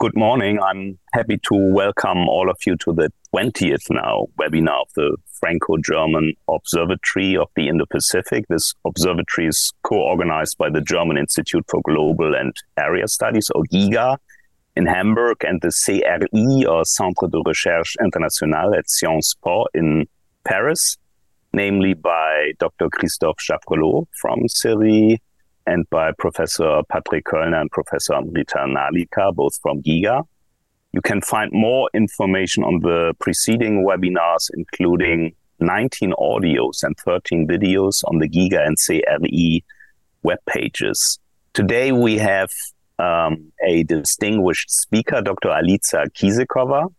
good morning. I'm happy to welcome all of you to the 20th now webinar of the Franco-German Observatory of the Indo-Pacific. This observatory is co-organized by the German Institute for Global and Area Studies, or GIGA, in Hamburg, and the CERI, or Centre de Recherche Internationale at Sciences Po in Paris, namely by Dr. Christophe Jaffrelot from CERI and by Professor Patrick Köllner and Professor Amrita Narlikar, both from GIGA. You can find more information on the preceding webinars, including 19 audios and 13 videos on the GIGA and CERI web pages. Today we have um, a distinguished speaker, Dr. Alica Kizeková.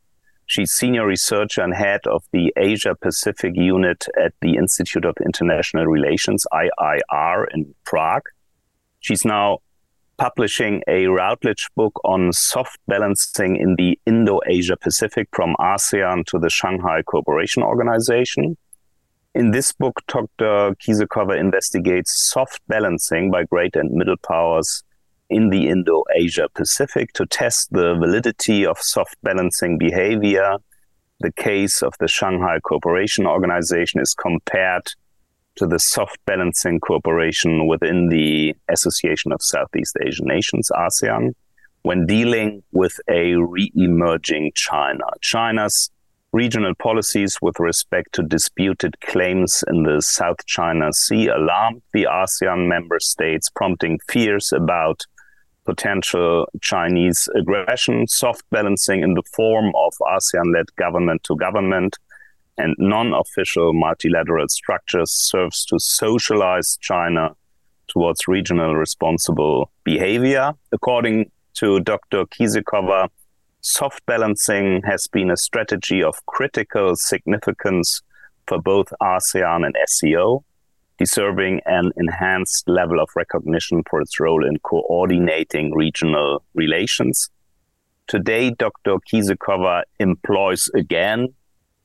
She's senior researcher and head of the Asia Pacific unit at the Institute of International Relations, IIR, in Prague. She's now publishing a Routledge book on soft balancing in the Indo Asia Pacific from ASEAN to the Shanghai Cooperation Organization. In this book, Dr. Kizeková investigates soft balancing by great and middle powers in the Indo Asia Pacific to test the validity of soft balancing behavior. The case of the Shanghai Cooperation Organization is compared to the soft balancing cooperation within the Association of Southeast Asian Nations, ASEAN, when dealing with a re emerging China. China's regional policies with respect to disputed claims in the South China Sea alarmed the ASEAN member states, prompting fears about potential Chinese aggression, soft balancing in the form of ASEAN led government to government and non-official multilateral structures serves to socialize China towards regional responsible behavior. According to Dr. Kizeková, soft balancing has been a strategy of critical significance for both ASEAN and SCO, deserving an enhanced level of recognition for its role in coordinating regional relations. Today, Dr. Kizeková employs again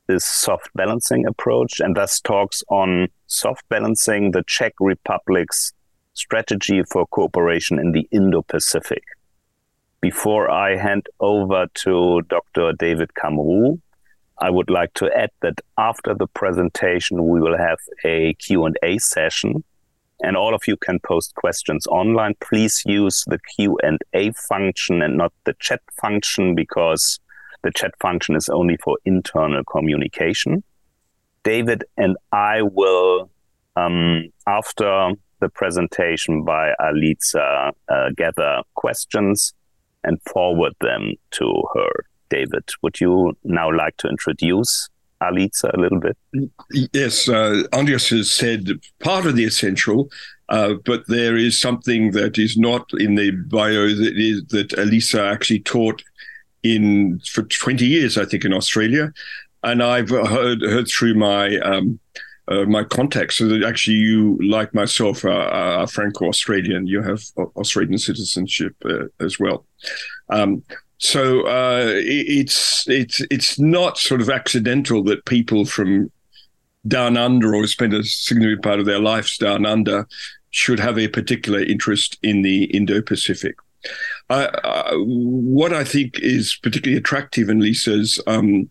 this soft balancing approach and thus talks on soft balancing the Czech Republic's strategy for cooperation in the Indo Pacific. Before I hand over to Dr. David Camroux, I would like to add that after the presentation, we will have a Q&A session and all of you can post questions online. Please use the Q&A function and not the chat function because the chat function is only for internal communication. David and I will, um, after the presentation by Alica, uh, gather questions and forward them to her. David, would you now like to introduce Alica a little bit? Yes, uh, Andreas has said part of the essential, uh, but there is something that is not in the bio that is that Alica actually taught in for 20 years, I think, in Australia. And I've heard heard through my um, uh, my contacts so that actually you, like myself, are, are Franco-Australian. You have Australian citizenship uh, as well. Um, so uh, it's it's it's not sort of accidental that people from down under or spend a significant part of their lives down under should have a particular interest in the Indo-Pacific. Uh, what I think is particularly attractive in Alica's um,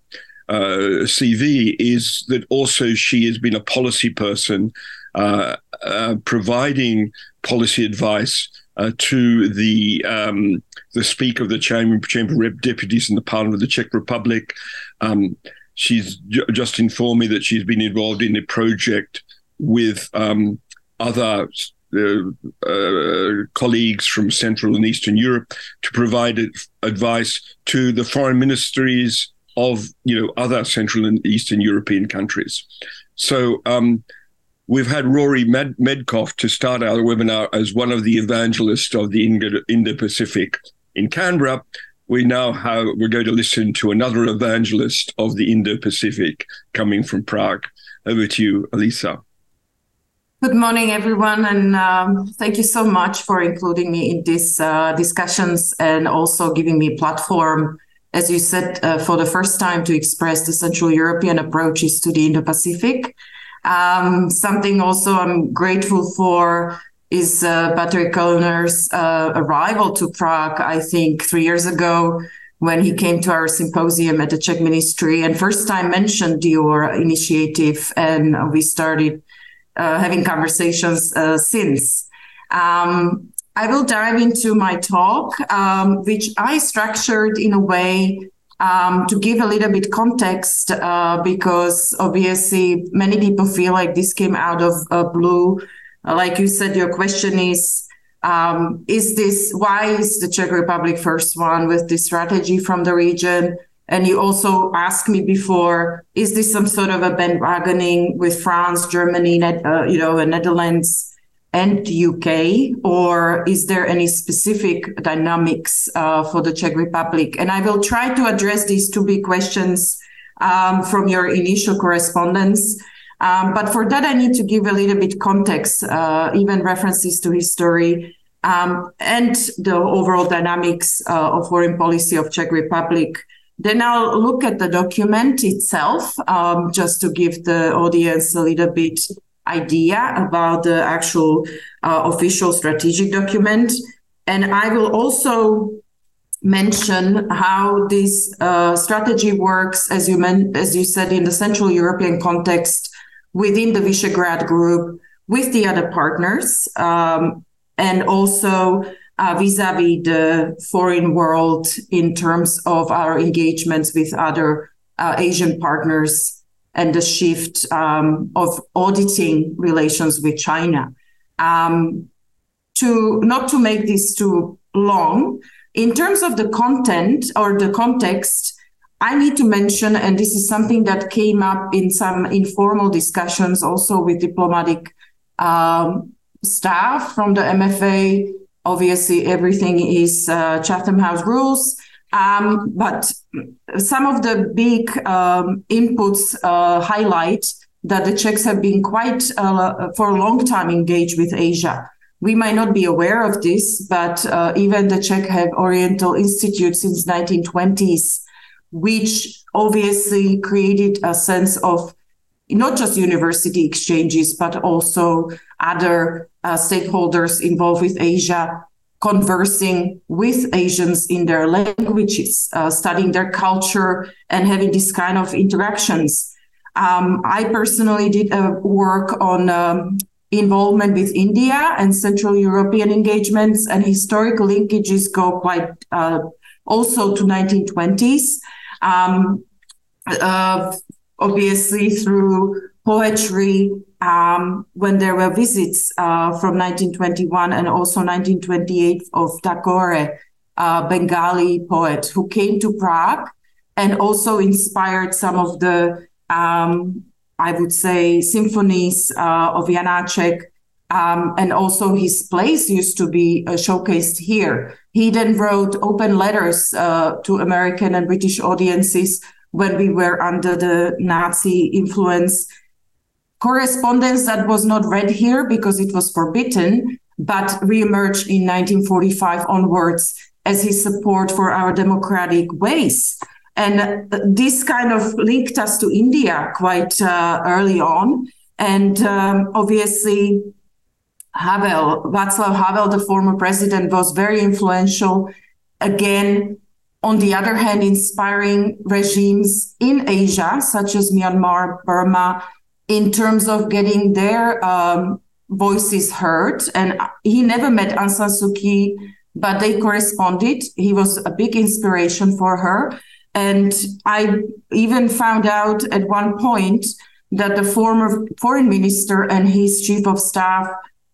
uh, CV is that also she has been a policy person, uh, uh providing policy advice uh, to the um, the Speaker of the Chamber, Chamber of Deputies in the Parliament of the Czech Republic. Um, she's j- just informed me that she's been involved in a project with um, other uh, uh, colleagues from Central and Eastern Europe to provide advice to the foreign ministries of you know other Central and Eastern European countries. So um, we've had Rory Med- Medcalf to start our webinar as one of the evangelists of the Indo-Pacific in Canberra. We now have we're going to listen to another evangelist of the Indo-Pacific coming from Prague. Over to you, Alica. Good morning, everyone, and um, thank you so much for including me in these uh, discussions and also giving me a platform, as you said, uh, for the first time to express the Central European approaches to the Indo-Pacific. Um, something also I'm grateful for is uh, Patrick Köllner's uh, arrival to Prague, I think, three years ago when he came to our symposium at the Czech Ministry and first time mentioned your initiative. And we started uh, having conversations uh, since. Um, I will dive into my talk, um, which I structured in a way um, to give a little bit context, uh, because obviously many people feel like this came out of uh, blue. like you said, your question is, um, is this why is the Czech Republic first one with this strategy from the region? And you also asked me before, is this some sort of a bandwagoning with France, Germany, uh, you know, the Netherlands? and UK, or is there any specific dynamics uh, for the Czech Republic? And I will try to address these two big questions um, from your initial correspondence. Um, but for that, I need to give a little bit context, uh, even references to history um, and the overall dynamics uh, of foreign policy of Czech Republic. Then I'll look at the document itself, um, just to give the audience a little bit idea about the actual uh, official strategic document. And I will also mention how this uh, strategy works, as you meant, as you said, in the Central European context within the Visegrad Group with the other partners, um, and also uh, vis-a-vis the foreign world in terms of our engagements with other uh, Asian partners and the shift um, of auditing relations with China. Um, to not to make this too long, in terms of the content or the context, I need to mention, and this is something that came up in some informal discussions also with diplomatic um, staff from the MFA. Obviously, everything is uh, Chatham House rules. Um, but some of the big um, inputs uh, highlight that the Czechs have been quite uh, for a long time engaged with Asia. We might not be aware of this, but uh, even the Czech have Oriental Institute since 1920s, which obviously created a sense of not just university exchanges, but also other uh, stakeholders involved with Asia conversing with Asians in their languages, uh, studying their culture, and having this kind of interactions. Um, I personally did work on um, involvement with India and Central European engagements, and historical linkages go quite uh, also to 1920s. Um, uh, obviously, through poetry um, when there were visits uh, from 1921 and also 1928 of Tagore, Bengali poet who came to Prague and also inspired some of the, um, I would say, symphonies uh, of Janáček. Um, and also his plays used to be uh, showcased here. He then wrote open letters uh, to American and British audiences when we were under the Nazi influence correspondence that was not read here because it was forbidden, but reemerged in 1945 onwards as his support for our democratic ways. And this kind of linked us to India quite uh, early on. And um, obviously, Havel, Václav Havel, the former president, was very influential. Again, on the other hand, inspiring regimes in Asia, such as Myanmar, Burma, in terms of getting their um, voices heard. And he never met Aung San Suu Kyi, but they corresponded. He was a big inspiration for her. And I even found out at one point that the former foreign minister and his chief of staff,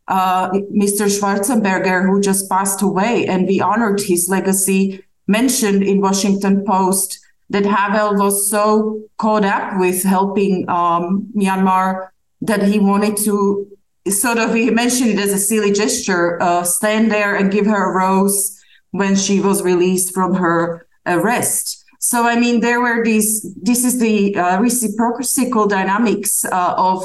uh, Mr. Schwarzenberger, who just passed away, and we honored his legacy, mentioned in Washington Post that Havel was so caught up with helping um, Myanmar that he wanted to sort of, he mentioned it as a silly gesture, uh, stand there and give her a rose when she was released from her arrest. So, I mean, there were these, this is the uh, reciprocal dynamics uh, of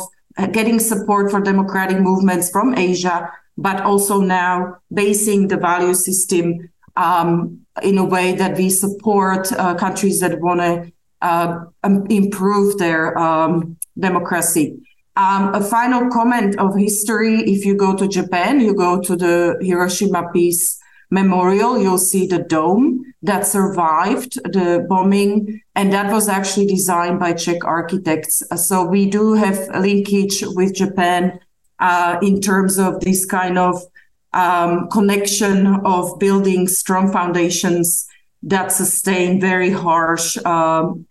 getting support for democratic movements from Asia, but also now basing the value system um, in a way that we support uh, countries that want to uh, improve their um, democracy. Um, a final comment of history if you go to Japan, you go to the Hiroshima Peace Memorial, you'll see the dome that survived the bombing, and that was actually designed by Czech architects. So we do have a linkage with Japan uh, in terms of this kind of um, connection of building strong foundations that sustain very harsh um,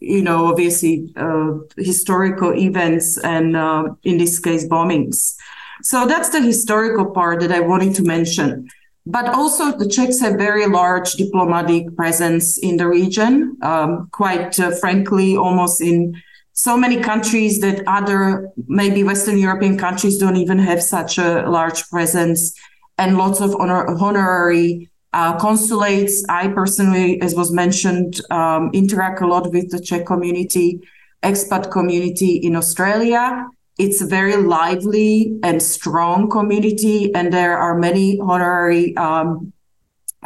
you know, obviously uh, historical events and uh, in this case bombings. So that's the historical part that I wanted to mention. But also, the Czechs have very large diplomatic presence in the region. Um, quite uh, frankly, almost in so many countries that other maybe Western European countries don't even have such a large presence, and lots of honor- honorary uh, consulates, I personally, as was mentioned, um, interact a lot with the Czech community, expat community in Australia. It's a very lively and strong community, and there are many honorary um,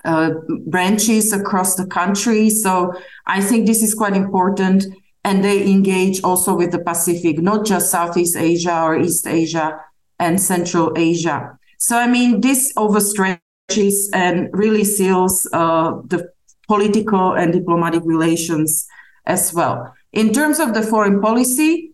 uh, branches across the country. So I think this is quite important. And they engage also with the Pacific, not just Southeast Asia or East Asia and Central Asia. So, I mean, this overstretch and really seals uh, the political and diplomatic relations as well. In terms of the foreign policy,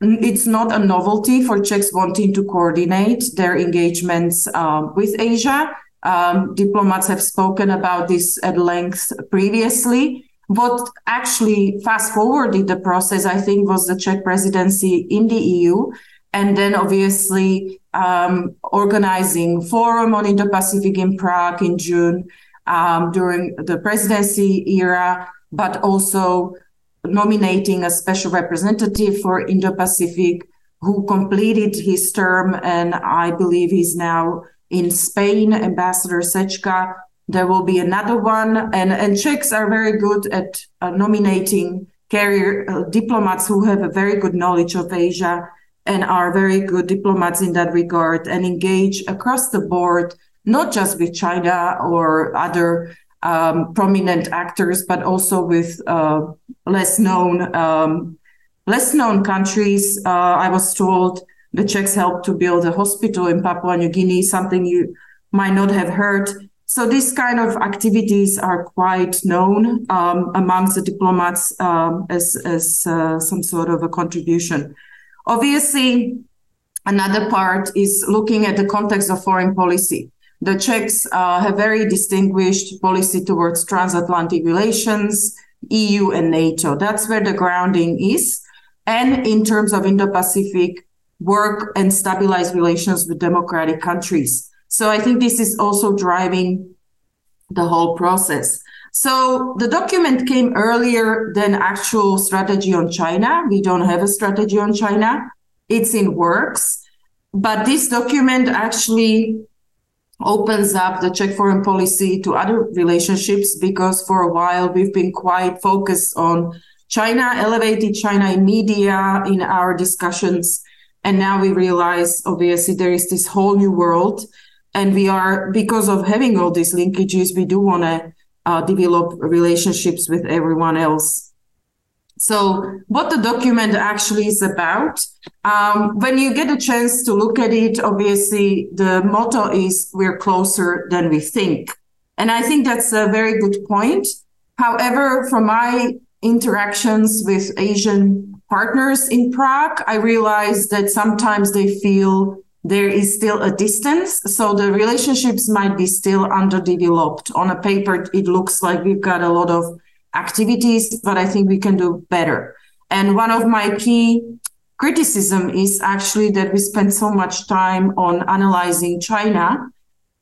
it's not a novelty for Czechs wanting to coordinate their engagements um, with Asia. Um, diplomats have spoken about this at length previously. What actually fast forwarded the process, I think, was the Czech presidency in the EU and then obviously um, organizing forum on Indo-Pacific in Prague in June um, during the presidency era, but also nominating a special representative for Indo-Pacific who completed his term, and I believe he's now in Spain, Ambassador Sečka. There will be another one, and and Czechs are very good at uh, nominating career uh, diplomats who have a very good knowledge of Asia and are very good diplomats in that regard and engage across the board, not just with China or other um, prominent actors, but also with uh, less known um, less known countries. Uh, I was told the Czechs helped to build a hospital in Papua New Guinea, something you might not have heard. So these kind of activities are quite known um, amongst the diplomats um, as as uh, some sort of a contribution. Obviously, another part is looking at the context of foreign policy. The Czechs uh, have very distinguished policy towards transatlantic relations, EU and NATO. That's where the grounding is. And in terms of Indo Pacific, work and stabilize relations with democratic countries. So I think this is also driving the whole process. So the document came earlier than actual strategy on China. We don't have a strategy on China. It's in works. But this document actually opens up the Czech foreign policy to other relationships because for a while we've been quite focused on China, elevated China in media in our discussions. And now we realize obviously there is this whole new world. And we are, because of having all these linkages, we do want to uh, develop relationships with everyone else. So, what the document actually is about, um, when you get a chance to look at it, obviously the motto is we're closer than we think. And I think that's a very good point. However, from my interactions with Asian partners in Prague, I realized that sometimes they feel there is still a distance. So the relationships might be still underdeveloped. On a paper, it looks like we've got a lot of activities, but I think we can do better. And one of my key criticism is actually that we spend so much time on analyzing China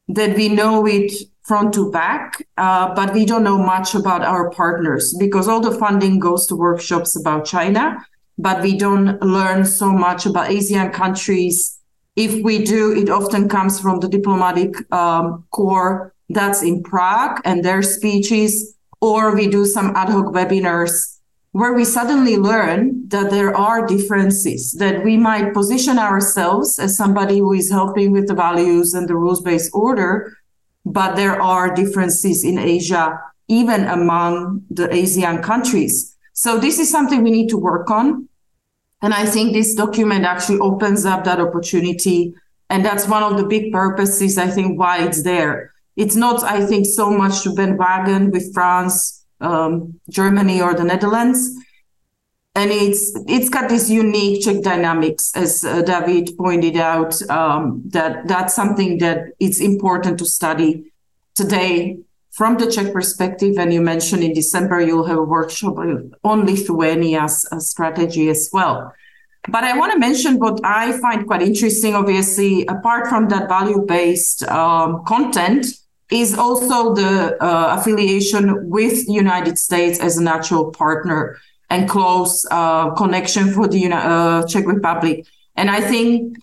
that we know it front to back, uh, but we don't know much about our partners because all the funding goes to workshops about China, but we don't learn so much about ASEAN countries if we do, it often comes from the diplomatic um, corps that's in Prague and their speeches, or we do some ad hoc webinars where we suddenly learn that there are differences, that we might position ourselves as somebody who is helping with the values and the rules based order, but there are differences in Asia, even among the ASEAN countries. So this is something we need to work on. And I think this document actually opens up that opportunity. And that's one of the big purposes, I think, why it's there. It's not, I think, so much to bandwagon with France, um, Germany, or the Netherlands. And it's it's got this unique Czech dynamics, as uh, David pointed out. Um, that that's something that it's important to study today from the Czech perspective, and you mentioned in December you'll have a workshop on Lithuania's uh, strategy as well. But I want to mention what I find quite interesting, obviously, apart from that value based um, content, is also the uh, affiliation with the United States as a natural partner and close uh, connection for the uh, Czech Republic. And I think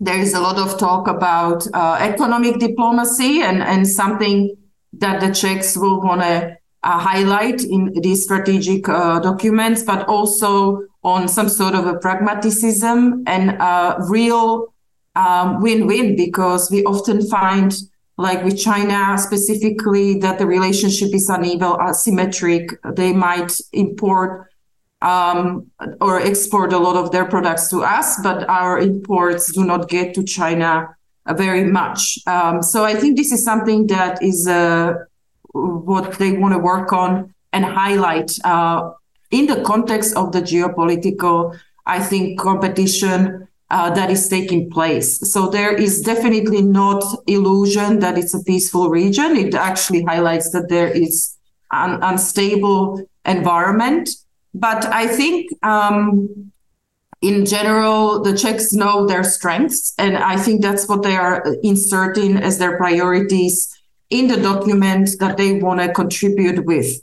there is a lot of talk about uh, economic diplomacy and, and something that the Czechs will want to uh, highlight in these strategic uh, documents, but also on some sort of a pragmatism and a real um, win-win because we often find like with China specifically that the relationship is uneven, asymmetric. They might import um, or export a lot of their products to us, but our imports do not get to China very much. Um, so I think this is something that is uh, what they want to work on and highlight uh, in the context of the geopolitical, I think, competition uh, that is taking place. So there is definitely not illusion that it's a peaceful region. It actually highlights that there is an unstable environment. But I think um, in general, the Czechs know their strengths, and I think that's what they are inserting as their priorities in the document that they want to contribute with.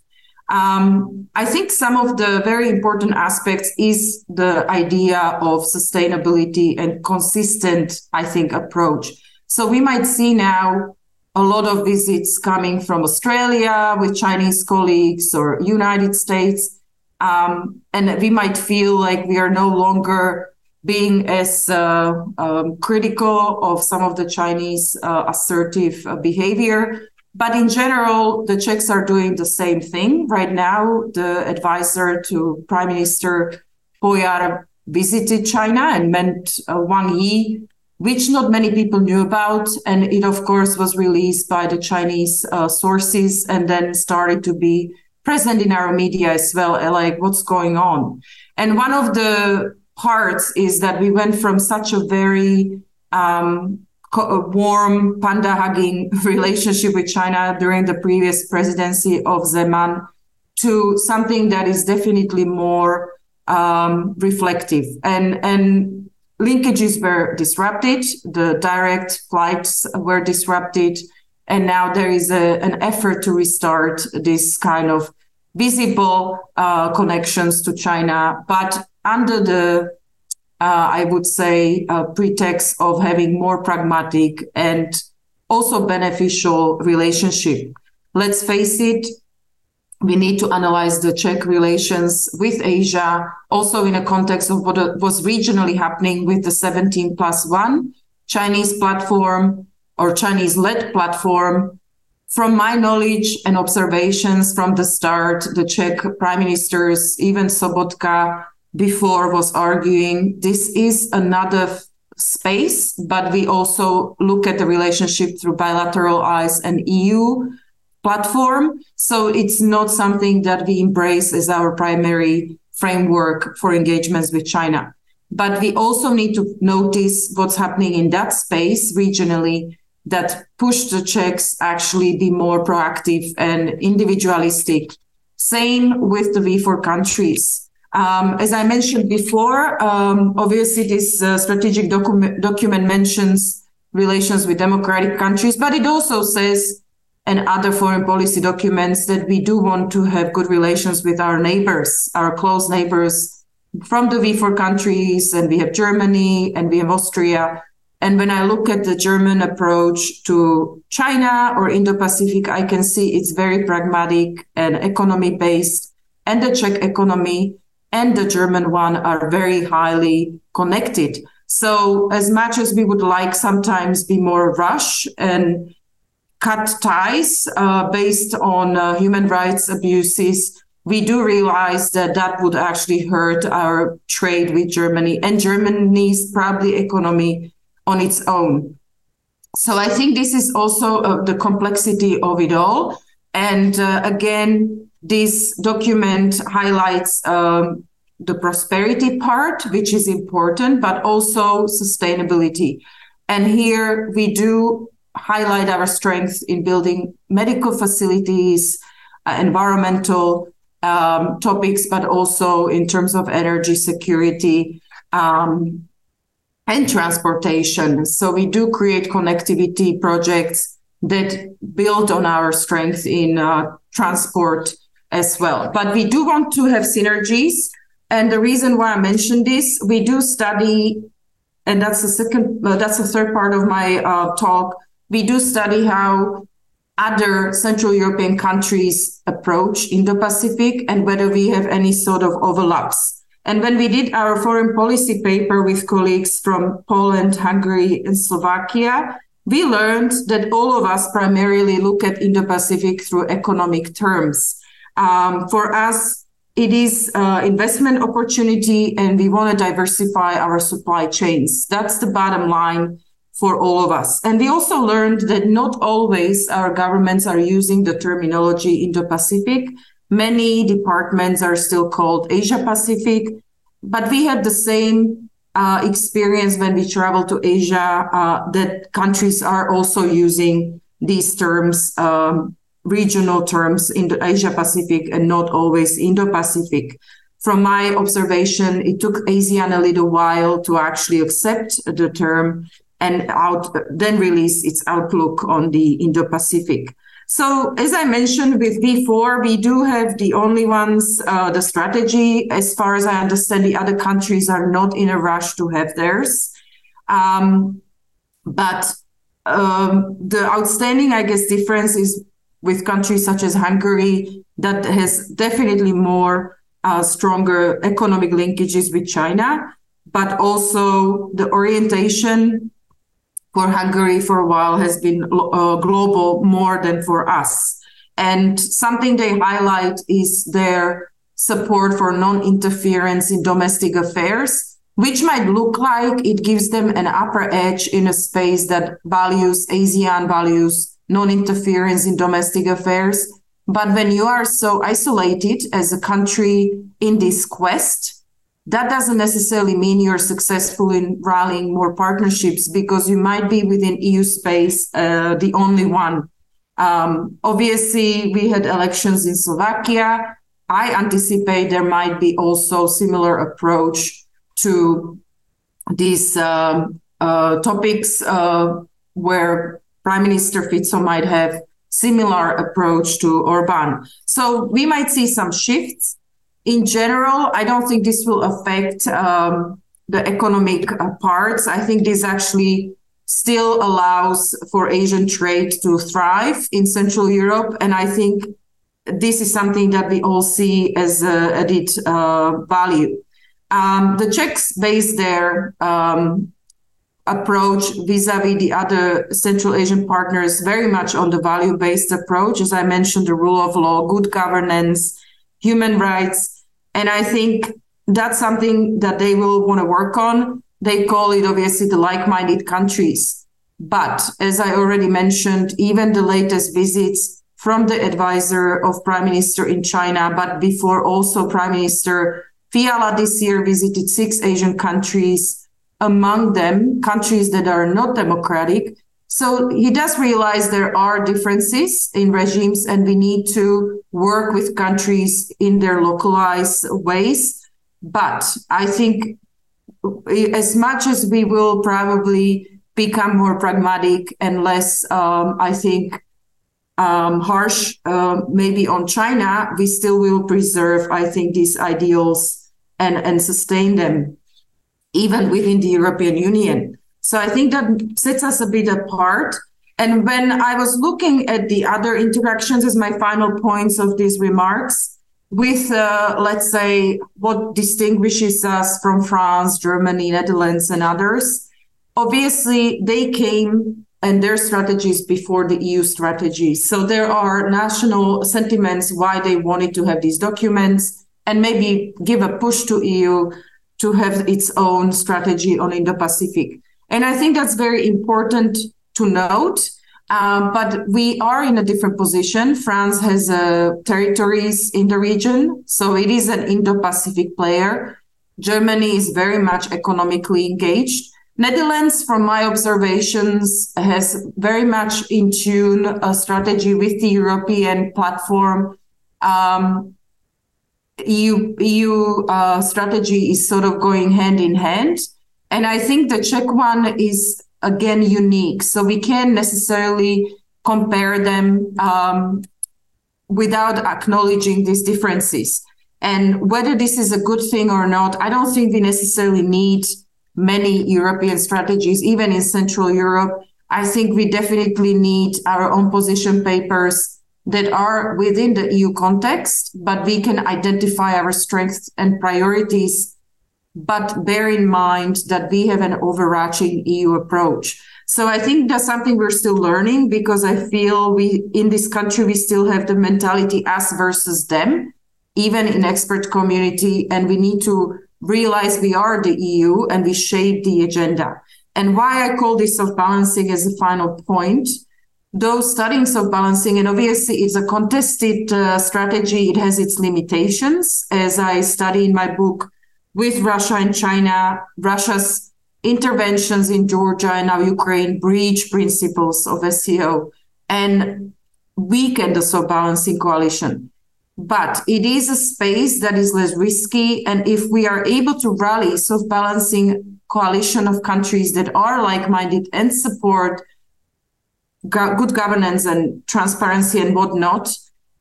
Um, I think some of the very important aspects is the idea of sustainability and consistent, I think, approach. So we might see now a lot of visits coming from Australia with Chinese colleagues or United States um, and we might feel like we are no longer being as uh, um, critical of some of the Chinese uh, assertive uh, behavior. But in general, the Czechs are doing the same thing. Right now, the advisor to Prime Minister Pojar visited China and met uh, Wang Yi, which not many people knew about. And it, of course, was released by the Chinese uh, sources and then started to be present in our media as well, uh, like what's going on. And one of the parts is that we went from such a very um, warm panda hugging relationship with China during the previous presidency of Zeman to something that is definitely more um, reflective and and linkages were disrupted the direct flights were disrupted and now there is a, an effort to restart this kind of visible uh, connections to China, but under the, uh, I would say, uh, pretext of having more pragmatic and also beneficial relationship. Let's face it, we need to analyze the Czech relations with Asia, also in a context of what was regionally happening with the 17 plus one Chinese platform or Chinese led platform from my knowledge and observations from the start, the Czech prime ministers, even Sobotka before was arguing this is another space, but we also look at the relationship through bilateral eyes and EU platform. So it's not something that we embrace as our primary framework for engagements with China. But we also need to notice what's happening in that space regionally that push the Czechs actually be more proactive and individualistic. Same with the V4 countries. Um, as I mentioned before, um, obviously this uh, strategic document, document mentions relations with democratic countries, but it also says, and other foreign policy documents, that we do want to have good relations with our neighbors, our close neighbors from the V4 countries, and we have Germany and we have Austria. And when I look at the German approach to China or Indo Pacific, I can see it's very pragmatic and economy based. And the Czech economy and the German one are very highly connected. So, as much as we would like sometimes be more rush and cut ties uh, based on uh, human rights abuses, we do realize that that would actually hurt our trade with Germany and Germany's probably economy on its own. So I think this is also uh, the complexity of it all. And uh, again, this document highlights um, the prosperity part, which is important, but also sustainability. And here we do highlight our strength in building medical facilities, uh, environmental um, topics, but also in terms of energy security um, and transportation. So we do create connectivity projects that build on our strength in uh, transport as well. But we do want to have synergies. And the reason why I mentioned this, we do study, and that's the second, uh, that's the third part of my uh, talk. We do study how other Central European countries approach Indo-Pacific and whether we have any sort of overlaps. And when we did our foreign policy paper with colleagues from Poland, Hungary, and Slovakia, we learned that all of us primarily look at Indo-Pacific through economic terms. Um, for us, it is uh, investment opportunity, and we want to diversify our supply chains. That's the bottom line for all of us. And we also learned that not always our governments are using the terminology Indo-Pacific. Many departments are still called Asia Pacific, but we had the same uh, experience when we travel to Asia uh, that countries are also using these terms, um, regional terms in the Asia Pacific and not always Indo Pacific. From my observation, it took ASEAN a little while to actually accept the term and out then release its outlook on the Indo-Pacific. So as I mentioned with V4, we do have the only ones, uh, the strategy. As far as I understand, the other countries are not in a rush to have theirs. Um, but um, the outstanding, I guess, difference is with countries such as Hungary that has definitely more uh, stronger economic linkages with China, but also the orientation for Hungary for a while has been uh, global more than for us. And something they highlight is their support for non interference in domestic affairs, which might look like it gives them an upper edge in a space that values ASEAN values non interference in domestic affairs. But when you are so isolated as a country in this quest, that doesn't necessarily mean you're successful in rallying more partnerships because you might be within EU space uh, the only one. Um, obviously, we had elections in Slovakia. I anticipate there might be also similar approach to these um, uh, topics uh, where Prime Minister Fico might have similar approach to Orban. So we might see some shifts in general, I don't think this will affect um, the economic uh, parts. I think this actually still allows for Asian trade to thrive in Central Europe. And I think this is something that we all see as uh, added uh, value. Um, the Czechs base their um, approach vis-a-vis the other Central Asian partners very much on the value-based approach. As I mentioned, the rule of law, good governance, human rights, and I think that's something that they will want to work on. They call it obviously the like minded countries. But as I already mentioned, even the latest visits from the advisor of Prime Minister in China, but before also Prime Minister Fiala this year visited six Asian countries, among them countries that are not democratic. So he does realize there are differences in regimes and we need to work with countries in their localized ways. But I think as much as we will probably become more pragmatic and less, um, I think, um, harsh, uh, maybe on China, we still will preserve, I think, these ideals and, and sustain them, even within the European Union. So I think that sets us a bit apart. And when I was looking at the other interactions as my final points of these remarks, with uh, let's say what distinguishes us from France, Germany, Netherlands, and others, obviously they came and their strategies before the EU strategy. So there are national sentiments why they wanted to have these documents and maybe give a push to EU to have its own strategy on Indo-Pacific. And I think that's very important to note. Um, but we are in a different position. France has uh, territories in the region, so it is an Indo-Pacific player. Germany is very much economically engaged. Netherlands, from my observations, has very much in tune a strategy with the European platform. Um, EU, EU uh, strategy is sort of going hand in hand. And I think the Czech one is again unique. So we can't necessarily compare them um, without acknowledging these differences. And whether this is a good thing or not, I don't think we necessarily need many European strategies, even in Central Europe. I think we definitely need our own position papers that are within the EU context, but we can identify our strengths and priorities, but bear in mind that we have an overarching EU approach. So I think that's something we're still learning because I feel we in this country we still have the mentality us versus them, even in expert community, and we need to realize we are the EU and we shape the agenda. And why I call this soft balancing as a final point those studying soft balancing, and obviously it's a contested uh, strategy. It has its limitations. As I study in my book with Russia and China, Russia's interventions in Georgia and now Ukraine breach principles of SCO and weaken the soft balancing coalition. But it is a space that is less risky. And if we are able to rally soft balancing coalition of countries that are like-minded and support go- good governance and transparency and whatnot,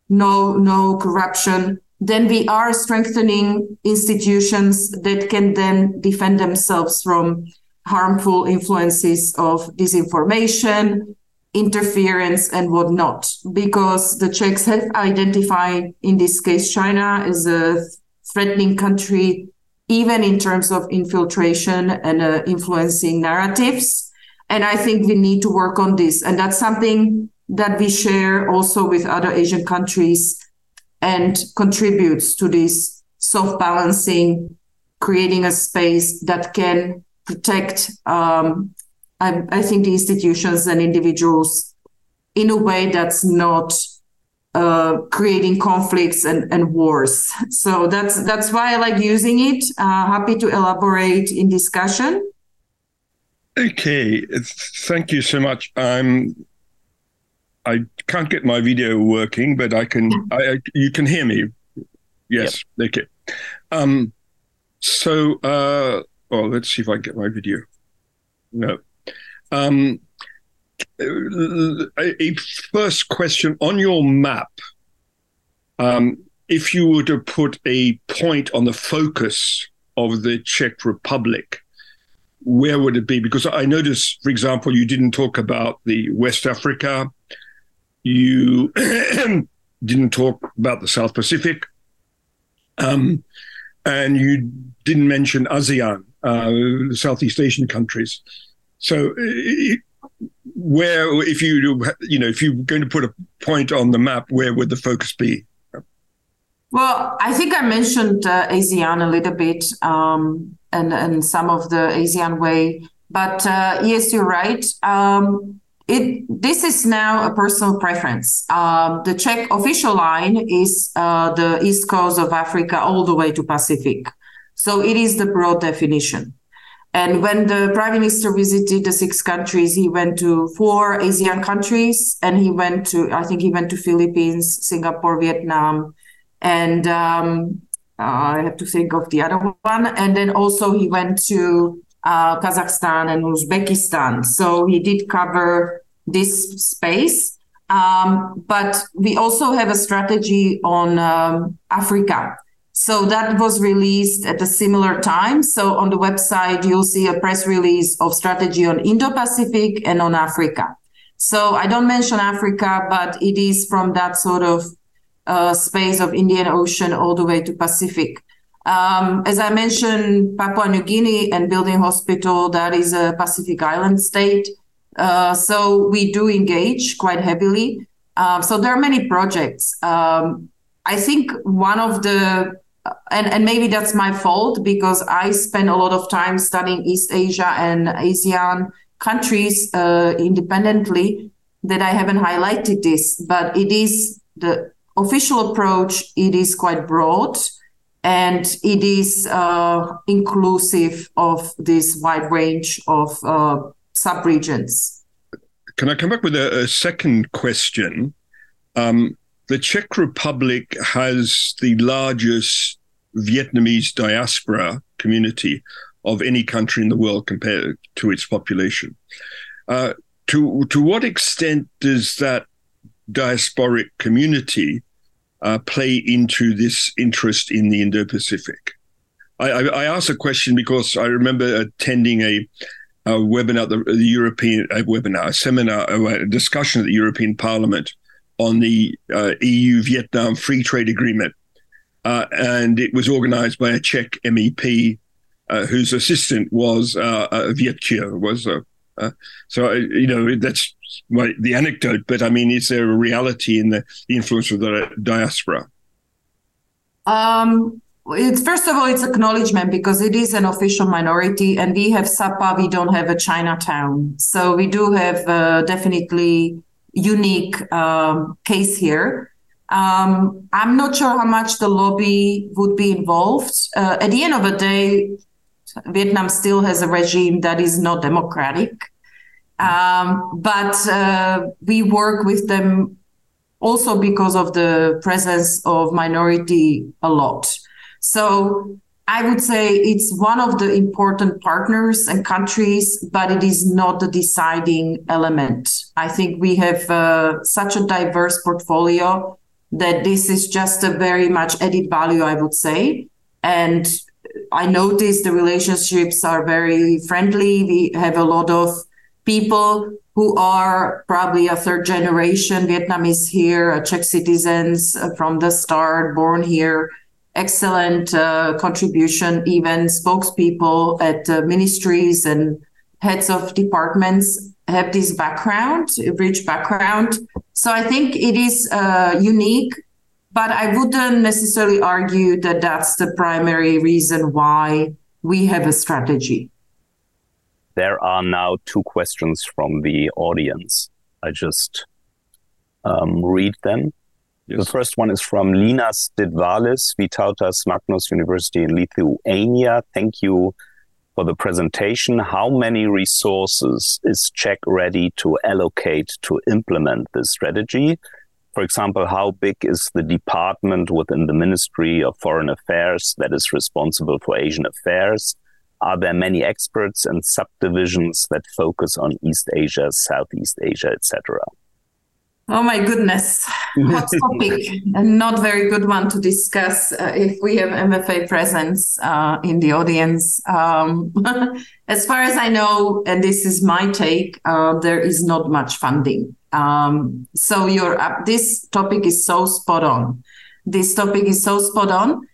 no no corruption, then we are strengthening institutions that can then defend themselves from harmful influences of disinformation, interference, and whatnot. Because the Czechs have identified, in this case, China as a threatening country, even in terms of infiltration and uh, influencing narratives. And I think we need to work on this. And that's something that we share also with other Asian countries and contributes to this soft balancing, creating a space that can protect, um, I, I, think, the institutions and individuals in a way that's not uh, creating conflicts and, and wars. So that's that's why I like using it. Uh, happy to elaborate in discussion. Okay, thank you so much. I'm. I can't get my video working, but I can. I, I you can hear me. Yes. Yep. Okay. Um. So, uh, well, let's see if I can get my video. No. Um. A, a first question on your map. Um, if you were to put a point on the focus of the Czech Republic, where would it be? Because I noticed, for example, you didn't talk about the West Africa. You didn't talk about the South Pacific. Um, and you didn't mention ASEAN, uh, the Southeast Asian countries. So, where, if you, you know, if you're going to put a point on the map, where would the focus be? Well, I think I mentioned uh, ASEAN a little bit. Um, and, and some of the ASEAN way. But uh, yes, you're right. Um, it this is now a personal preference. Um, the Czech official line is uh, the east coast of Africa all the way to Pacific, so it is the broad definition. And when the prime minister visited the six countries, he went to four ASEAN countries, and he went to I think he went to Philippines, Singapore, Vietnam, and um, uh, I have to think of the other one. And then also he went to uh, Kazakhstan and Uzbekistan. So he did cover this space. Um, but we also have a strategy on um, Africa. So that was released at a similar time. So on the website, you'll see a press release of strategy on Indo-Pacific and on Africa. So I don't mention Africa, but it is from that sort of uh, space of Indian Ocean all the way to Pacific. Um, as I mentioned, Papua New Guinea and building hospital, that is a Pacific island state. Uh, so we do engage quite heavily. Um, so there are many projects. Um, I think one of the and, and maybe that's my fault because I spend a lot of time studying East Asia and ASEAN countries uh, independently that I haven't highlighted this, but it is the official approach. It is quite broad and it is uh, inclusive of this wide range of uh, subregions. Can I come back with a, a second question? Um, the Czech Republic has the largest Vietnamese diaspora community of any country in the world compared to its population. Uh, to to what extent does that diasporic community uh, play into this interest in the Indo-Pacific? I, I, I ask a question because I remember attending a, a webinar, the, the European a webinar, a seminar, a discussion at the European Parliament on the uh, EU Vietnam Free Trade Agreement uh, and it was organized by a Czech MEP uh, whose assistant was uh, a Viet Kieu, was a, uh, so you know that's my, the anecdote. But I mean, is there a reality in the, influence of the diaspora? Um, it's first of all, it's acknowledgement because it is an official minority, and we have Sapa, we don't have a Chinatown, so we do have uh, definitely unique um, case here. Um, I'm not sure how much the lobby would be involved. Uh, at the end of the day, Vietnam still has a regime that is not democratic. Um, but uh, we work with them also because of the presence of minority a lot. So I would say it's one of the important partners and countries, but it is not the deciding element. I think we have uh, such a diverse portfolio that this is just a very much added value, I would say. And I notice the relationships are very friendly. We have a lot of people who are probably a third generation Vietnamese here, Czech citizens uh, from the start, born here. Excellent uh, contribution, even spokespeople at uh, ministries and heads of departments have this background, rich background. So I think it is uh, unique, but I wouldn't necessarily argue that that's the primary reason why we have a strategy. There are now two questions from the audience. I just um, read them. Yes. The first one is from Linas Didvalis, Vytautas Magnus University in Lithuania. Thank you for the presentation. How many resources is Czech ready to allocate to implement this strategy? For example, how big is the department within the Ministry of Foreign Affairs that is responsible for Asian affairs? Are there many experts and subdivisions that focus on East Asia, Southeast Asia, etc.? Oh my goodness, hot topic, and not very good one to discuss uh, if we have MFA presence uh, in the audience. Um, as far as I know, and this is my take, uh, there is not much funding. Um, so your uh, this topic is so spot on. This topic is so spot on.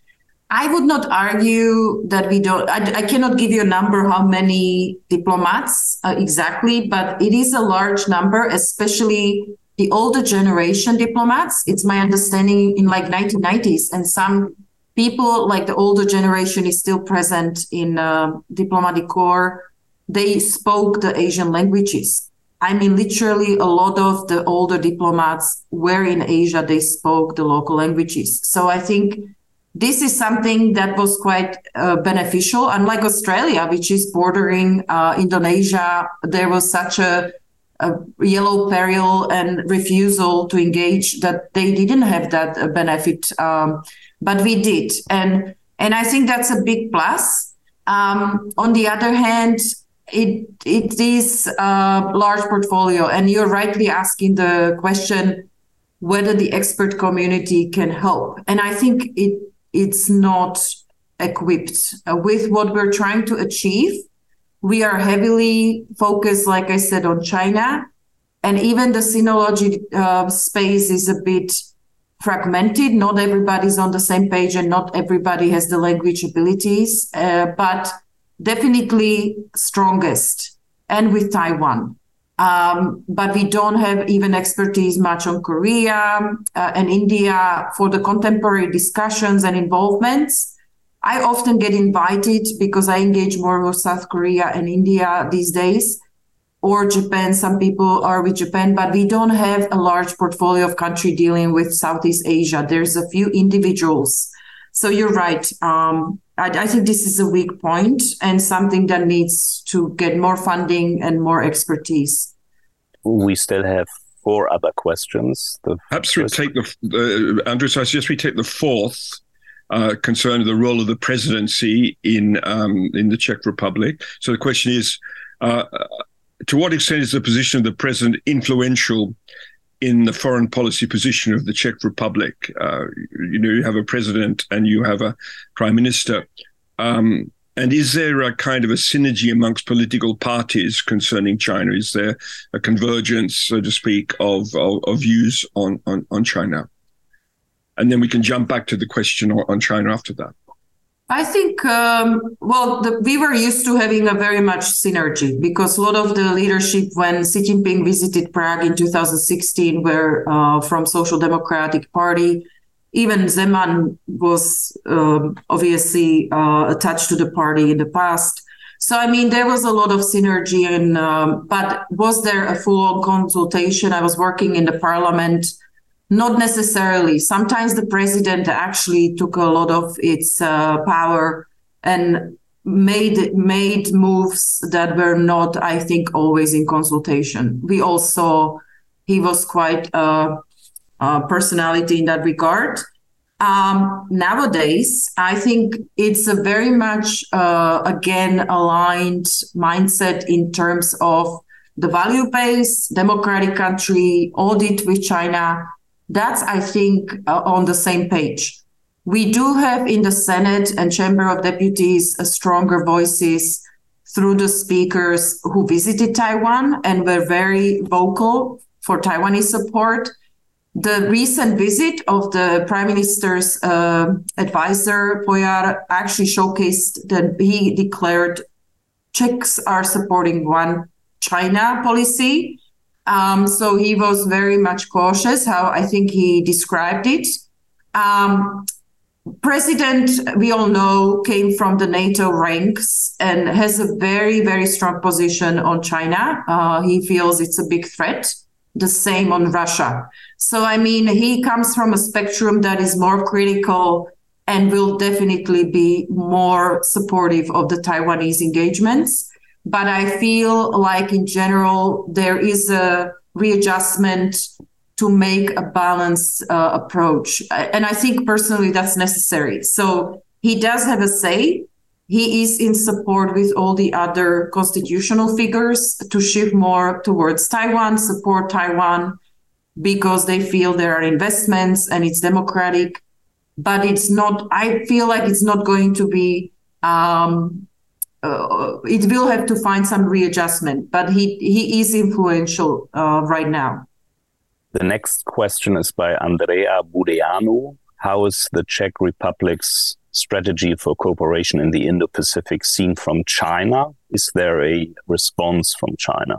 I would not argue that we don't. I, I cannot give you a number how many diplomats uh, exactly, but it is a large number, especially the older generation diplomats, it's my understanding in like 1990s, and some people like the older generation is still present in uh, diplomatic corps. They spoke the Asian languages. I mean, literally, a lot of the older diplomats were in Asia. They spoke the local languages. So I think this is something that was quite uh, beneficial. Unlike Australia, which is bordering uh, Indonesia, there was such a a yellow peril and refusal to engage that they didn't have that uh, benefit um, but we did and and i think that's a big plus um, on the other hand it it is a large portfolio and you're rightly asking the question whether the expert community can help and i think it it's not equipped uh, with what we're trying to achieve we are heavily focused, like I said, on China. And even the sinology uh, space is a bit fragmented. Not everybody's on the same page and not everybody has the language abilities, uh, but definitely strongest. And with Taiwan. Um, but we don't have even expertise much on Korea uh, and India for the contemporary discussions and involvements. I often get invited because I engage more with South Korea and India these days, or Japan. Some people are with Japan, but we don't have a large portfolio of country dealing with Southeast Asia. There's a few individuals. So you're right. Um, I, I think this is a weak point and something that needs to get more funding and more expertise. We still have four other questions. The Perhaps we take the uh, Andrew. So I suggest we take the fourth uh, concerning the role of the presidency in um, in the Czech Republic. So the question is, uh, to what extent is the position of the president influential in the foreign policy position of the Czech Republic. Uh, you know, you have a president and you have a prime minister. Um, and is there a kind of a synergy amongst political parties concerning China? Is there a convergence, so to speak, of, of, of views on, on, on China? And then we can jump back to the question on, on China after that. I think, um, well, the, we were used to having a very much synergy because a lot of the leadership when Xi Jinping visited Prague in 2016 were uh, from Social Democratic Party. Even Zeman was um, obviously uh, attached to the party in the past. So, I mean, there was a lot of synergy, and um, but was there a full-on consultation? I was working in the parliament not necessarily. Sometimes the president actually took a lot of its uh, power and made made moves that were not, I think, always in consultation. We also he was quite a, a personality in that regard. Um, nowadays, I think it's a very much uh, again aligned mindset in terms of the value base, democratic country, audit with China, that's, I think, uh, on the same page. We do have in the Senate and Chamber of Deputies uh, stronger voices through the speakers who visited Taiwan and were very vocal for Taiwanese support. The recent visit of the Prime Minister's uh, advisor, Pojar, actually showcased that he declared Czechs are supporting one China policy um, so he was very much cautious how I think he described it. Um, President, we all know, came from the NATO ranks and has a very, very strong position on China. Uh, he feels it's a big threat. The same on Russia. So, I mean, he comes from a spectrum that is more critical and will definitely be more supportive of the Taiwanese engagements but I feel like in general there is a readjustment to make a balanced uh, approach, and I think personally that's necessary. So he does have a say. He is in support with all the other constitutional figures to shift more towards Taiwan, support Taiwan, because they feel there are investments and it's democratic. But it's not. I feel like it's not going to be um, uh, it will have to find some readjustment, but he he is influential uh, right now. The next question is by Andrea Budeanu. How is the Czech Republic's strategy for cooperation in the Indo-Pacific seen from China? Is there a response from China?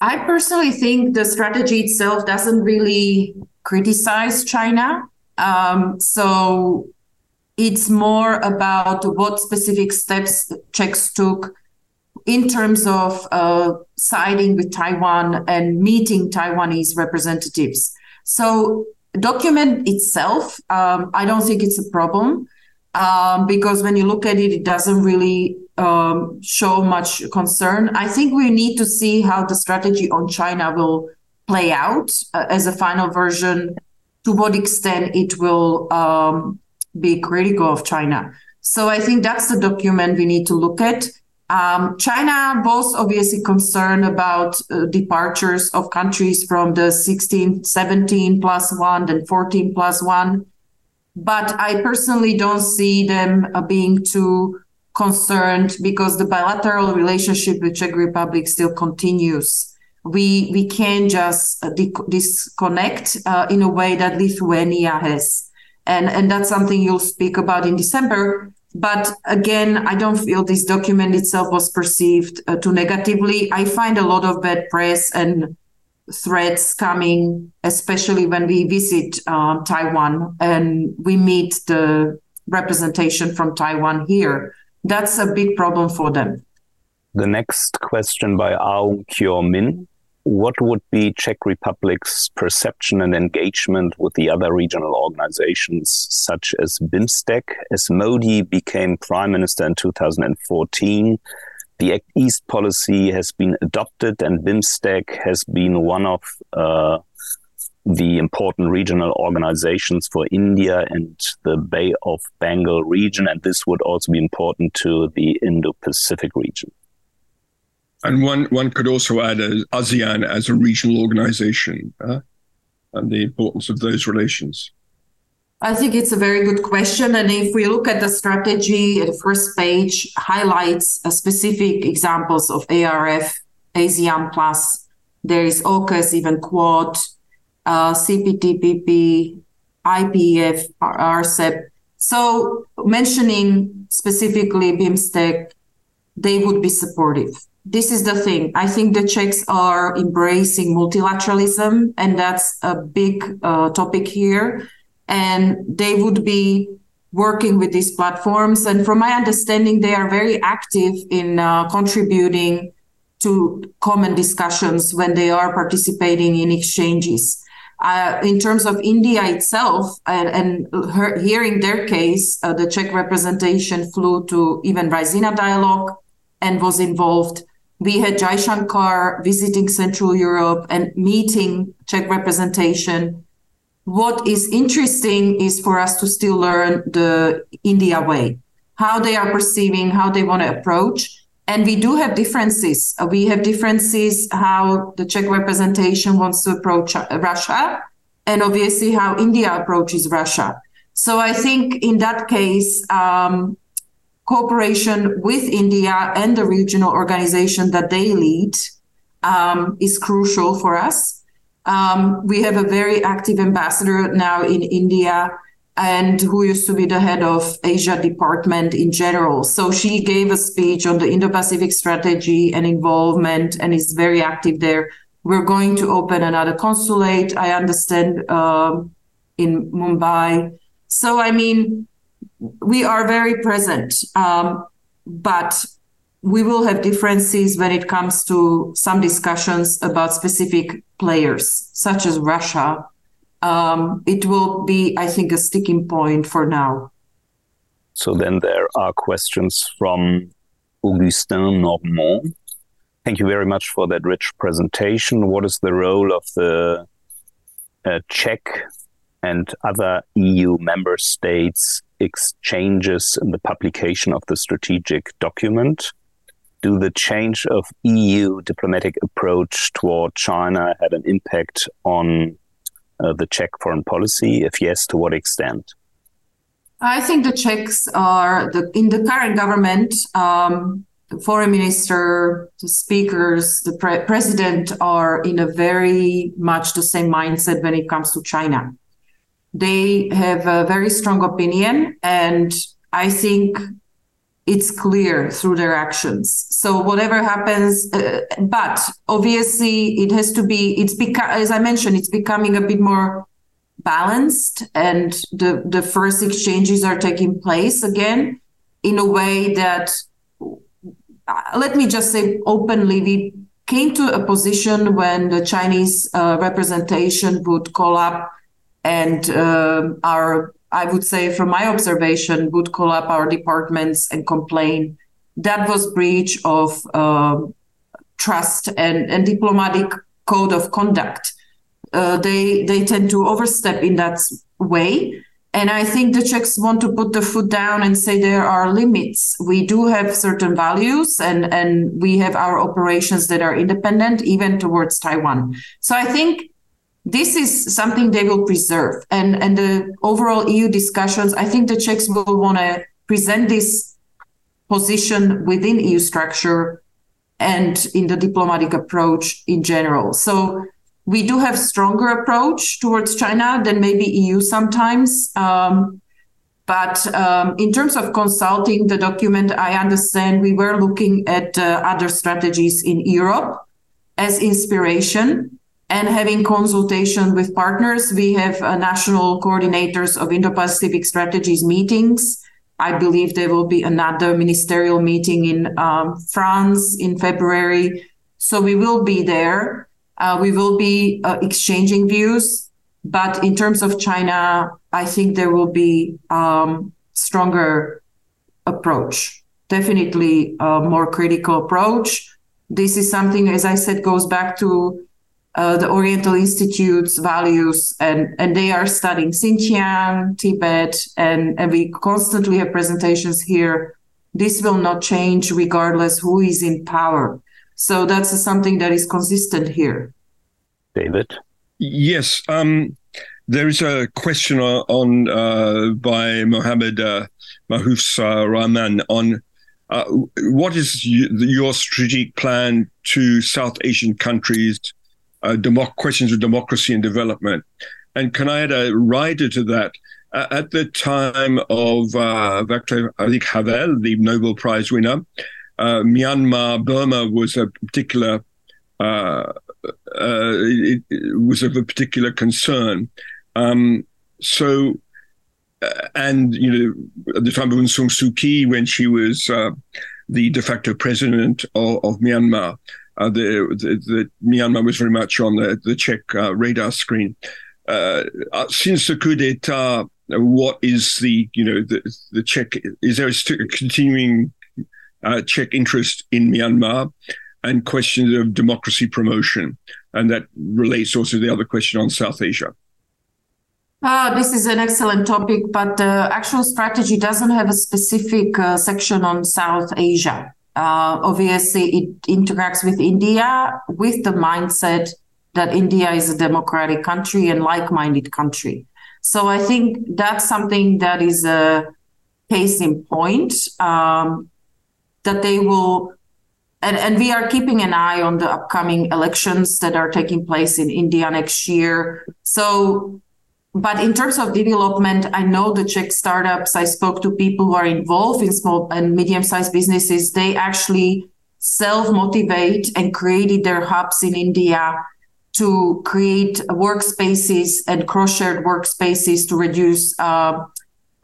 I personally think the strategy itself doesn't really criticize China. Um, so it's more about what specific steps Czechs took in terms of uh, siding with Taiwan and meeting Taiwanese representatives. So, document itself, um, I don't think it's a problem um, because when you look at it, it doesn't really um, show much concern. I think we need to see how the strategy on China will play out uh, as a final version. To what extent it will um, be critical of China. So I think that's the document we need to look at. Um, China was obviously concerned about uh, departures of countries from the 16, 17 plus one, then 14 plus one. But I personally don't see them uh, being too concerned because the bilateral relationship with Czech Republic still continues. We we can just uh, disconnect uh, in a way that Lithuania has and and that's something you'll speak about in December. But again, I don't feel this document itself was perceived uh, too negatively. I find a lot of bad press and threats coming, especially when we visit um, Taiwan and we meet the representation from Taiwan here. That's a big problem for them. The next question by Aung Kyo Min. What would be Czech Republic's perception and engagement with the other regional organizations, such as BIMSTEC? As Modi became prime minister in 2014, the East policy has been adopted, and BIMSTEC has been one of uh, the important regional organizations for India and the Bay of Bengal region, and this would also be important to the Indo-Pacific region. And one one could also add ASEAN as a regional organization uh, and the importance of those relations. I think it's a very good question. And if we look at the strategy, the first page highlights specific examples of ARF, ASEAN Plus. There is AUKUS, even Quad, uh, CPTPP, IPF, RCEP. So mentioning specifically BIMSTEC, they would be supportive. This is the thing. I think the Czechs are embracing multilateralism, and that's a big uh, topic here and they would be working with these platforms. And from my understanding, they are very active in uh, contributing to common discussions when they are participating in exchanges. Uh, in terms of India itself, and, and her, hearing their case, uh, the Czech representation flew to even Raisina dialogue and was involved. We had Jaishankar visiting Central Europe and meeting Czech representation what is interesting is for us to still learn the India way, how they are perceiving, how they want to approach. And we do have differences. Uh, we have differences how the Czech representation wants to approach uh, Russia, and obviously how India approaches Russia. So I think in that case, um, cooperation with India and the regional organization that they lead um, is crucial for us. Um, we have a very active ambassador now in India and who used to be the head of Asia department in general. So she gave a speech on the Indo-Pacific strategy and involvement and is very active there. We're going to open another consulate, I understand, um, in Mumbai. So, I mean, we are very present, um, but we will have differences when it comes to some discussions about specific players, such as Russia. Um, it will be, I think, a sticking point for now. So then there are questions from Augustin Normand. Thank you very much for that rich presentation. What is the role of the uh, Czech and other EU member states exchanges in the publication of the strategic document? do the change of EU diplomatic approach toward China have an impact on uh, the Czech foreign policy? If yes, to what extent? I think the Czechs are the, in the current government. Um, the foreign minister, the speakers, the pre- president are in a very much the same mindset when it comes to China. They have a very strong opinion, and I think it's clear through their actions. So whatever happens uh, but obviously it has to be it's become as i mentioned it's becoming a bit more balanced and the the first exchanges are taking place again in a way that uh, let me just say openly we came to a position when the chinese uh, representation would call up and uh, our I would say, from my observation, would call up our departments and complain. That was breach of uh, trust and, and diplomatic code of conduct. Uh, they they tend to overstep in that way. And I think the Czechs want to put the foot down and say there are limits. We do have certain values and, and we have our operations that are independent, even towards Taiwan. So I think this is something they will preserve. And, and the overall EU discussions, I think the Czechs will want to present this position within EU structure and in the diplomatic approach in general. So we do have stronger approach towards China than maybe EU sometimes. Um, But um, in terms of consulting the document, I understand we were looking at uh, other strategies in Europe as inspiration and having consultation with partners. We have uh, national coordinators of Indo-Pacific strategies meetings. I believe there will be another ministerial meeting in um, France in February. So we will be there. Uh, we will be uh, exchanging views. But in terms of China, I think there will be um, stronger approach, definitely a more critical approach. This is something, as I said, goes back to uh, the Oriental Institute's values, and, and they are studying Xinjiang, Tibet, and, and we constantly have presentations here. This will not change regardless who is in power. So that's something that is consistent here. David? Yes. Um, there is a question on uh, by Mohammed uh, Mahous uh, Rahman on uh, what is your strategic plan to South Asian countries, uh, democ- questions of democracy and development. And can I add a rider to that? Uh, at the time of uh, I think Havel, the Nobel Prize winner, uh, Myanmar, Burma was a particular uh, it, it was of a particular concern. Um, so, uh, and you know, at the time of Aung San Suu Kyi, when she was uh, the de facto president of, of Myanmar, uh, the, the, the, Myanmar was very much on the, the Czech uh, radar screen. Uh, uh, since the coup d'état, what is the you know the the Czech? Is there a continuing Czech interest in Myanmar? and questions of democracy promotion. And that relates also to the other question on South Asia. Uh, this is an excellent topic, but the actual strategy doesn't have a specific uh, section on South Asia. Uh, obviously, it interacts with India with the mindset that India is a democratic country and like minded country. So I think that's something that is a case in point um, that they will and, and we are keeping an eye on the upcoming elections that are taking place in India next year. So, but in terms of development, I know the Czech startups, I spoke to people who are involved in small and medium sized businesses. They actually self motivate and created their hubs in India to create workspaces and cross shared workspaces to reduce uh,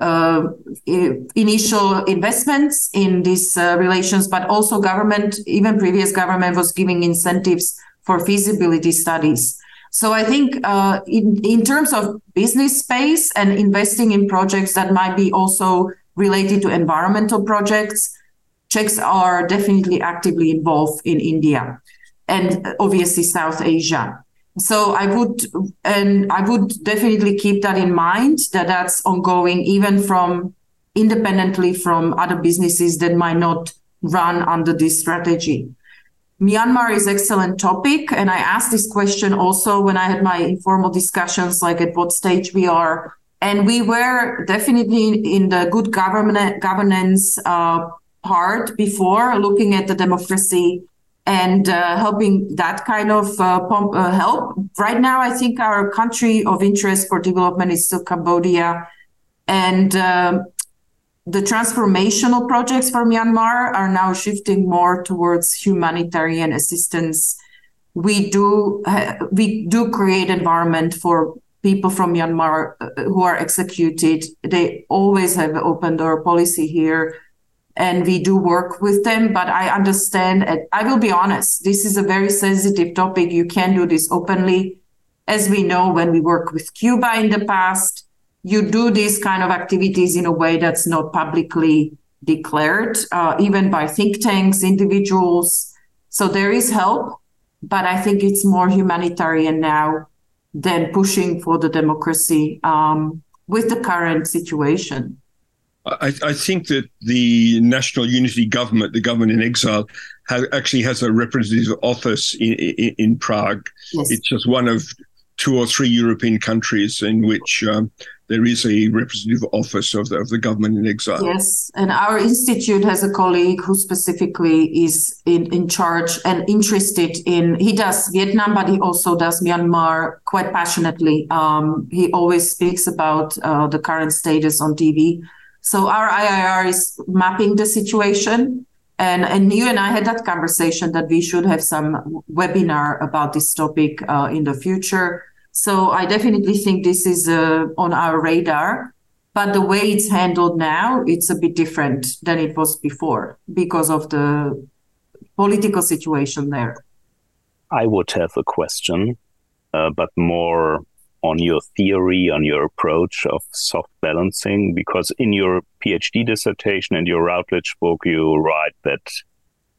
uh, initial investments in these uh, relations, but also government, even previous government was giving incentives for feasibility studies. So I think uh, in, in terms of business space and investing in projects that might be also related to environmental projects, Czechs are definitely actively involved in India and obviously South Asia. So i would and i would definitely keep that in mind that that's ongoing even from independently from other businesses that might not run under this strategy myanmar is excellent topic and i asked this question also when i had my informal discussions like at what stage we are and we were definitely in the good government governance uh, part before looking at the democracy and uh, helping that kind of uh, pump, uh, help. Right now, I think our country of interest for development is still Cambodia, and um, the transformational projects for Myanmar are now shifting more towards humanitarian assistance. We do we do create environment for people from Myanmar uh, who are executed. They always have open door policy here and we do work with them. But I understand, And I will be honest, this is a very sensitive topic. You can't do this openly. As we know, when we work with Cuba in the past, you do these kind of activities in a way that's not publicly declared, uh, even by think tanks, individuals. So there is help, but I think it's more humanitarian now than pushing for the democracy um, with the current situation. I, I, think that the National Unity Government, the government in exile, actually has a representative office in, in, in Prague. Yes. It's just one of two or three European countries in which um, there is a representative office of the, of the government in exile. Yes, and our institute has a colleague who specifically is in, in charge and interested in. He does Vietnam, but he also does Myanmar quite passionately. Um, he always speaks about uh, the current status on TV. So our IIR is mapping the situation. And, and you and I had that conversation that we should have some webinar about this topic uh, in the future so I definitely think this is uh, on our radar. But the way it's handled now, it's a bit different than it was before because of the political situation there. I would have a question, uh, but more on your theory, on your approach of soft balancing, because in your PhD dissertation and your Routledge book, you write that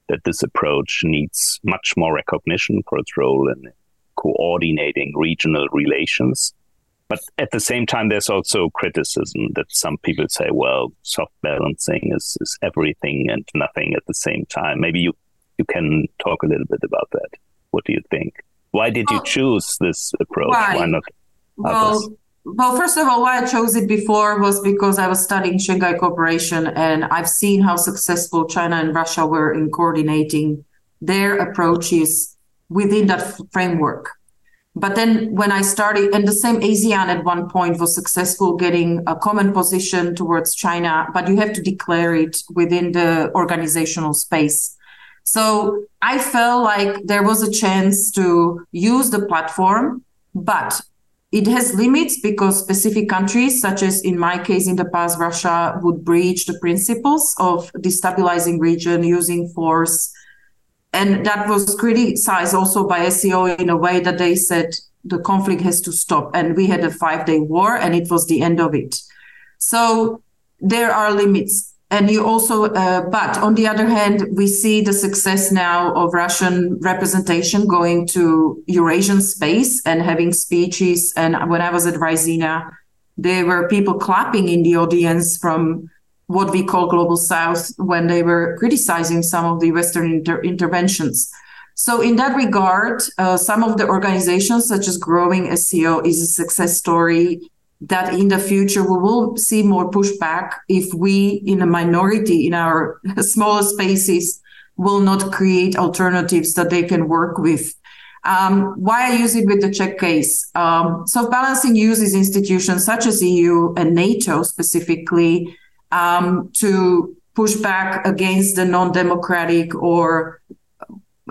that this approach needs much more recognition for its role in coordinating regional relations. But at the same time, there's also criticism that some people say, well, soft balancing is, is everything and nothing at the same time. Maybe you, you can talk a little bit about that. What do you think? Why did you choose this approach? Why, why not well. Well, first of all, why I chose it before was because I was studying Shanghai Cooperation and I've seen how successful China and Russia were in coordinating their approaches within that framework. But then when I started, and the same ASEAN at one point was successful getting a common position towards China, but you have to declare it within the organizational space. So I felt like there was a chance to use the platform, but it has limits because specific countries, such as in my case in the past, Russia would breach the principles of destabilizing region using force and that was criticized also by SCO in a way that they said the conflict has to stop. And we had a five day war and it was the end of it. So there are limits. And you also, uh, but on the other hand, we see the success now of Russian representation going to Eurasian space and having speeches. And when I was at Raisina, there were people clapping in the audience from what we call global south when they were criticizing some of the western inter- interventions so in that regard uh, some of the organizations such as growing sco is a success story that in the future we will see more pushback if we in a minority in our smaller spaces will not create alternatives that they can work with um, why I use it with the Czech case. Um, so balancing uses institutions such as EU and NATO specifically um, to push back against the non-democratic or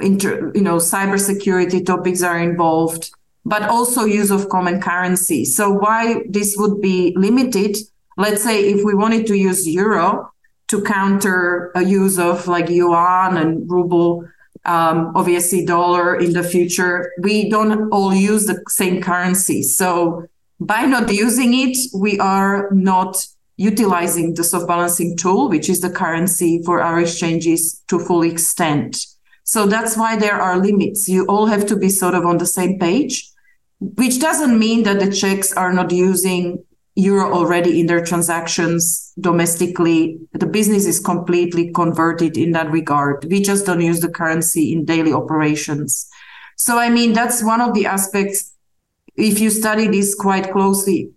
inter, you know cybersecurity topics are involved, but also use of common currency. So why this would be limited? Let's say if we wanted to use euro to counter a use of like yuan and ruble, um, obviously dollar in the future, we don't all use the same currency. So by not using it, we are not utilizing the soft balancing tool, which is the currency for our exchanges to full extent. So that's why there are limits. You all have to be sort of on the same page, which doesn't mean that the Czechs are not using euro already in their transactions domestically. The business is completely converted in that regard. We just don't use the currency in daily operations. So, I mean, that's one of the aspects. If you study this quite closely,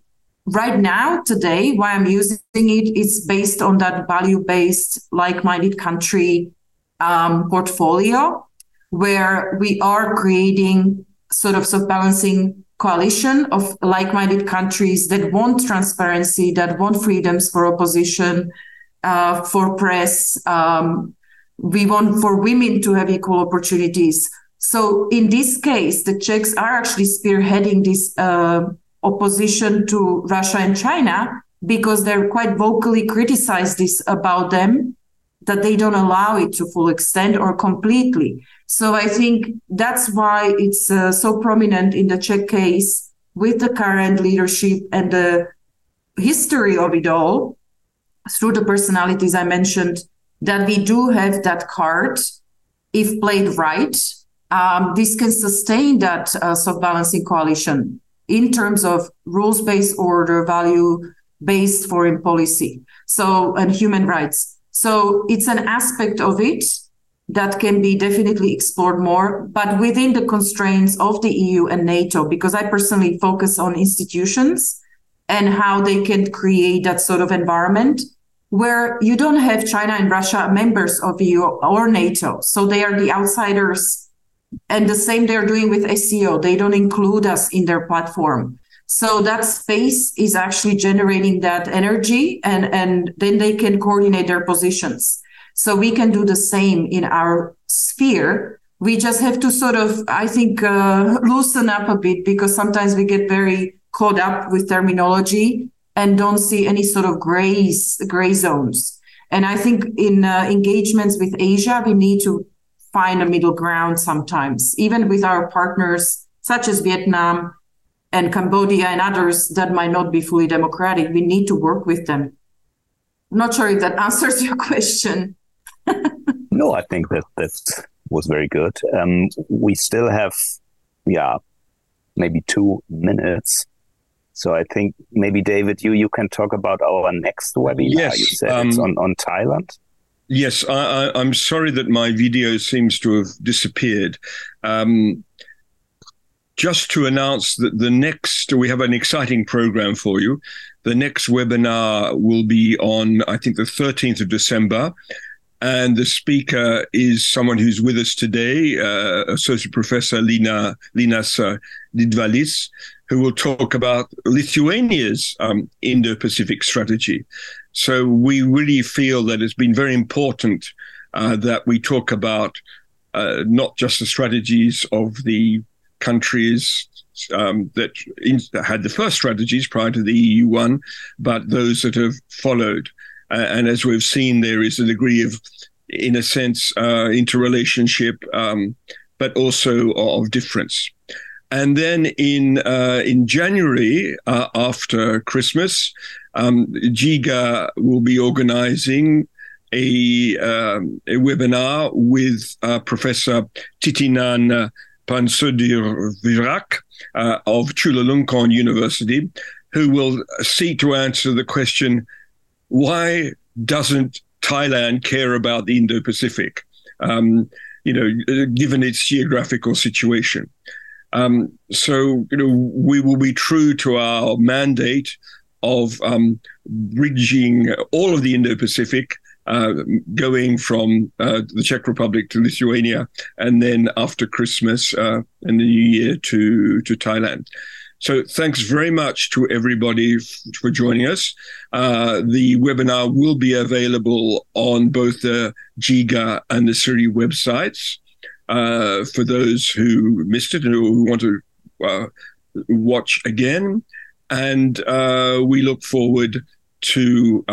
right now today why i'm using it is based on that value based like-minded country um, portfolio where we are creating sort of soft balancing coalition of like-minded countries that want transparency that want freedoms for opposition uh, for press um, we want for women to have equal opportunities. So in this case the czechs are actually spearheading this uh, opposition to Russia and China because they're quite vocally criticized this about them that they don't allow it to full extent or completely. So I think that's why it's uh, so prominent in the Czech case with the current leadership and the history of it all through the personalities I mentioned that we do have that card if played right. Um, this can sustain that uh, soft balancing coalition in terms of rules based order, value based foreign policy. So, and human rights. So it's an aspect of it that can be definitely explored more, but within the constraints of the EU and NATO, because I personally focus on institutions and how they can create that sort of environment where you don't have China and Russia members of EU or NATO. So they are the outsiders. And the same they're doing with SCO. They don't include us in their platform. So that space is actually generating that energy and, and then they can coordinate their positions. So we can do the same in our sphere. We just have to sort of, I think, uh, loosen up a bit because sometimes we get very caught up with terminology and don't see any sort of grays, gray zones. And I think in uh, engagements with Asia, we need to find a middle ground sometimes, even with our partners such as Vietnam and Cambodia and others that might not be fully democratic. We need to work with them. I'm not sure if that answers your question. no, I think that that was very good. Um, we still have, yeah, maybe two minutes. So I think maybe David, you you can talk about our next webinar. Yes, you said um, it's on, on Thailand. Yes, I, am sorry that my video seems to have disappeared. Um, just to announce that the next, we have an exciting program for you. The next webinar will be on, I think, the 13th of December. And the speaker is someone who's with us today, uh, Associate Professor Lina Linas Didvalis, who will talk about Lithuania's um, Indo-Pacific strategy. So we really feel that it's been very important uh, that we talk about uh, not just the strategies of the countries um, that, in, that, had the first strategies prior to the EU one, but those that have followed. Uh, and as we've seen, there is a degree of, in a sense, uh, interrelationship, um, but also of difference. And then in uh, in January, uh, after Christmas, um, GIGA will be organizing a, um, a webinar with uh, Professor Thitinan Pongsudhirak uh, of Chulalongkorn University, who will seek to answer the question why doesn't Thailand care about the Indo Pacific, um, you know, given its geographical situation? Um, so, you know, we will be true to our mandate of um, bridging all of the Indo Pacific uh, going from uh, the Czech Republic to Lithuania, and then after Christmas uh, and the New Year to to Thailand. So thanks very much to everybody f- for joining us. Uh, the webinar will be available on both the GIGA and the CERI websites uh, for those who missed it and who want to uh, watch again. And we look forward to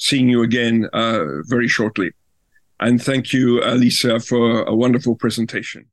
seeing you again uh, very shortly. And thank you, Alica, for a wonderful presentation.